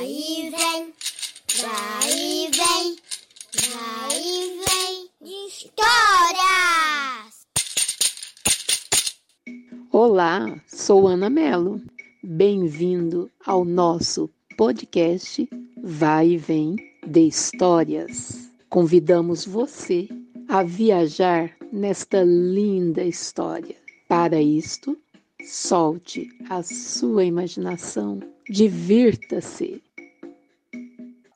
E vem, e vem, e vem. Histórias! Olá, sou Ana Mello. Bem-vindo ao nosso podcast Vai e Vem de Histórias. Convidamos você a viajar nesta linda história. Para isto, solte a sua imaginação, divirta-se.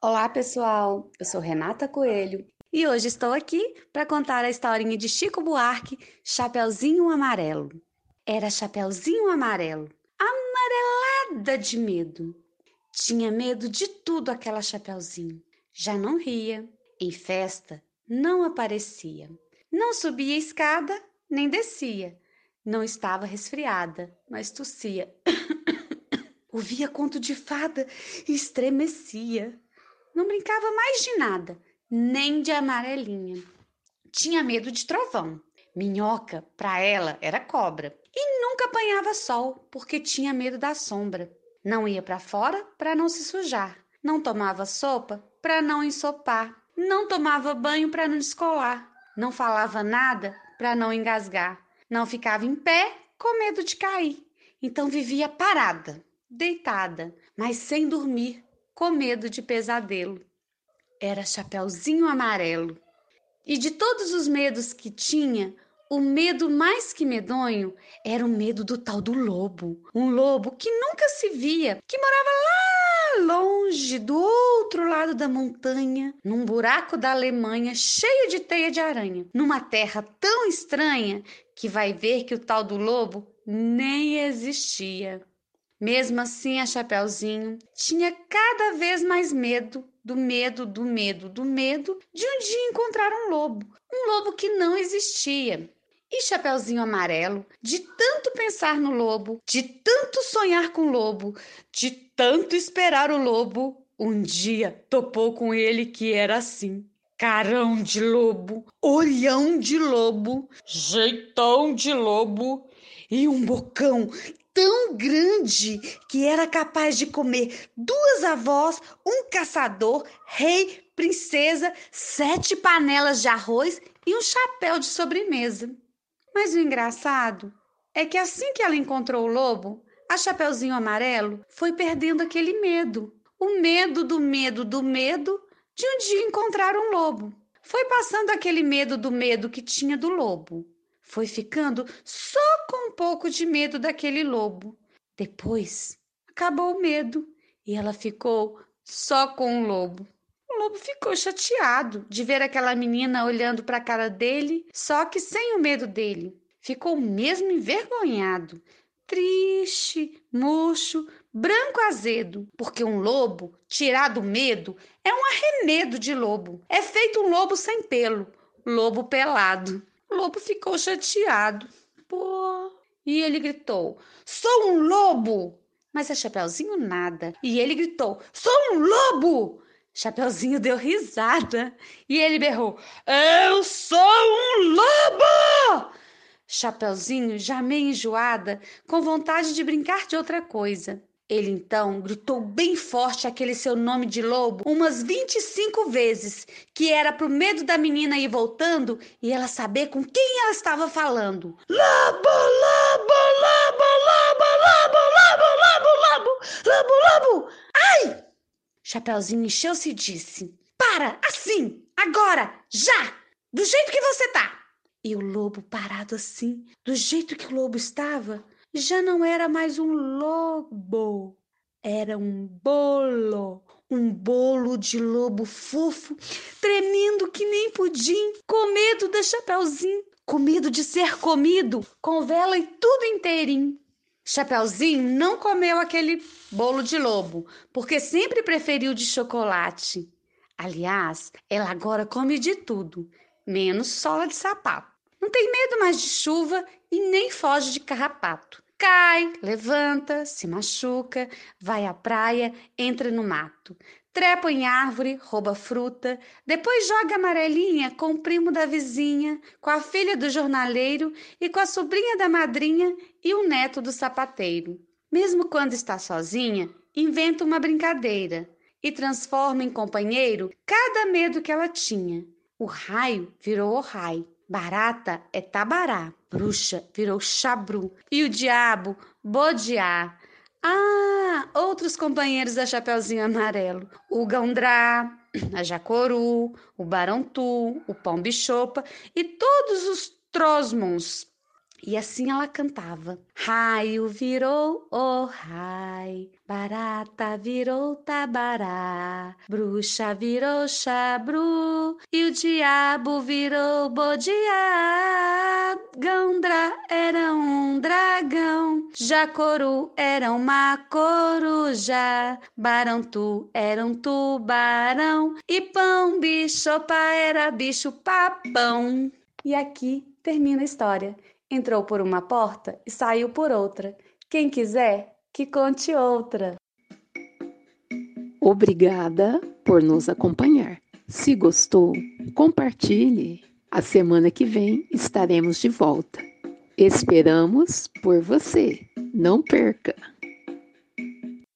Olá, pessoal. Eu sou Renata Coelho e hoje estou aqui para contar a historinha de Chico Buarque, Chapeuzinho Amarelo. Era Chapeuzinho Amarelo, amarelada de medo. Tinha medo de tudo aquela Chapeuzinho. Já não ria, em festa não aparecia. Não subia escada nem descia. Não estava resfriada, mas tossia. Ouvia conto de fada e estremecia. Não brincava mais de nada, nem de amarelinha. Tinha medo de trovão. Minhoca, para ela, era cobra. E nunca apanhava sol, porque tinha medo da sombra. Não ia para fora para não se sujar. Não tomava sopa para não ensopar. Não tomava banho para não descolar. Não falava nada para não engasgar. Não ficava em pé com medo de cair. Então vivia parada, deitada, mas sem dormir, com medo de pesadelo. Era Chapeuzinho Amarelo. E de todos os medos que tinha, o medo mais que medonho era o medo do tal do lobo. Um lobo que nunca se via, que morava lá longe, do outro lado da montanha, num buraco da Alemanha cheio de teia de aranha, numa terra tão estranha que vai ver que o tal do lobo nem existia. Mesmo assim, a Chapeuzinho tinha cada vez mais medo do medo, do medo, do medo de um dia encontrar um lobo, um lobo que não existia. E Chapeuzinho Amarelo, de tanto pensar no lobo, de tanto sonhar com o lobo, de tanto esperar o lobo, um dia topou com ele que era assim. Carão de lobo, olhão de lobo, jeitão de lobo e um bocão tão grande que era capaz de comer duas avós, um caçador, rei, princesa, sete panelas de arroz e um chapéu de sobremesa. Mas o engraçado é que assim que ela encontrou o lobo, a Chapeuzinho Amarelo foi perdendo aquele medo. O medo do medo do medo de um dia encontrar um lobo. Foi passando aquele medo do medo que tinha do lobo. Foi ficando só com um pouco de medo daquele lobo. Depois acabou o medo e ela ficou só com o lobo. O lobo ficou chateado de ver aquela menina olhando para a cara dele, só que sem o medo dele. Ficou mesmo envergonhado, triste, murcho, branco azedo, porque um lobo, tirado o medo, é um arremedo de lobo. É feito um lobo sem pelo, lobo pelado. O lobo ficou chateado. Pô. E ele gritou: Sou um lobo! Mas a Chapeuzinho nada. E ele gritou: Sou um lobo! Chapeuzinho deu risada. E ele berrou: Eu sou um lobo! Chapeuzinho, já meio enjoada, com vontade de brincar de outra coisa. Ele então gritou bem forte aquele seu nome de lobo umas 25 vezes, que era pro medo da menina ir voltando e ela saber com quem ela estava falando. Lobo, lobo, lobo, lobo, lobo, lobo, lobo, lobo, lobo, lobo. Ai! Chapeuzinho encheu-se e disse: Para, assim, agora, já, do jeito que você tá. E o lobo parado assim, do jeito que o lobo estava, já não era mais um lobo, era um bolo, um bolo de lobo fofo, tremendo que nem pudim, com medo da Chapeuzinho, com medo de ser comido, com vela e tudo inteirinho. Chapeuzinho não comeu aquele bolo de lobo, porque sempre preferiu de chocolate. Aliás, ela agora come de tudo, menos sola de sapato. Não tem medo mais de chuva e nem foge de carrapato. Cai, levanta, se machuca, vai à praia, entra no mato. Trepa em árvore, rouba fruta, depois joga amarelinha com o primo da vizinha, com a filha do jornaleiro e com a sobrinha da madrinha e o neto do sapateiro. Mesmo quando está sozinha, inventa uma brincadeira e transforma em companheiro cada medo que ela tinha. O raio virou o rai, barata é tabará, bruxa virou chabru e o diabo bodiá. Ah, outros companheiros da Chapeuzinho Amarelo, o Gandrá, a Jacoru, o Barantu, o Pão Bichopa e todos os Trosmons e assim ela cantava: Raio virou o oh, rai, barata virou tabará, bruxa virou chabru. E o diabo virou bodiá. Gandra era um dragão, Jacoru era uma coruja, Barantu era um tubarão. E Pão Bichopa era bicho papão. E aqui termina a história. Entrou por uma porta e saiu por outra. Quem quiser, que conte outra. Obrigada por nos acompanhar. Se gostou, compartilhe. A semana que vem estaremos de volta. Esperamos por você. Não perca!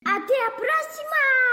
Até a próxima!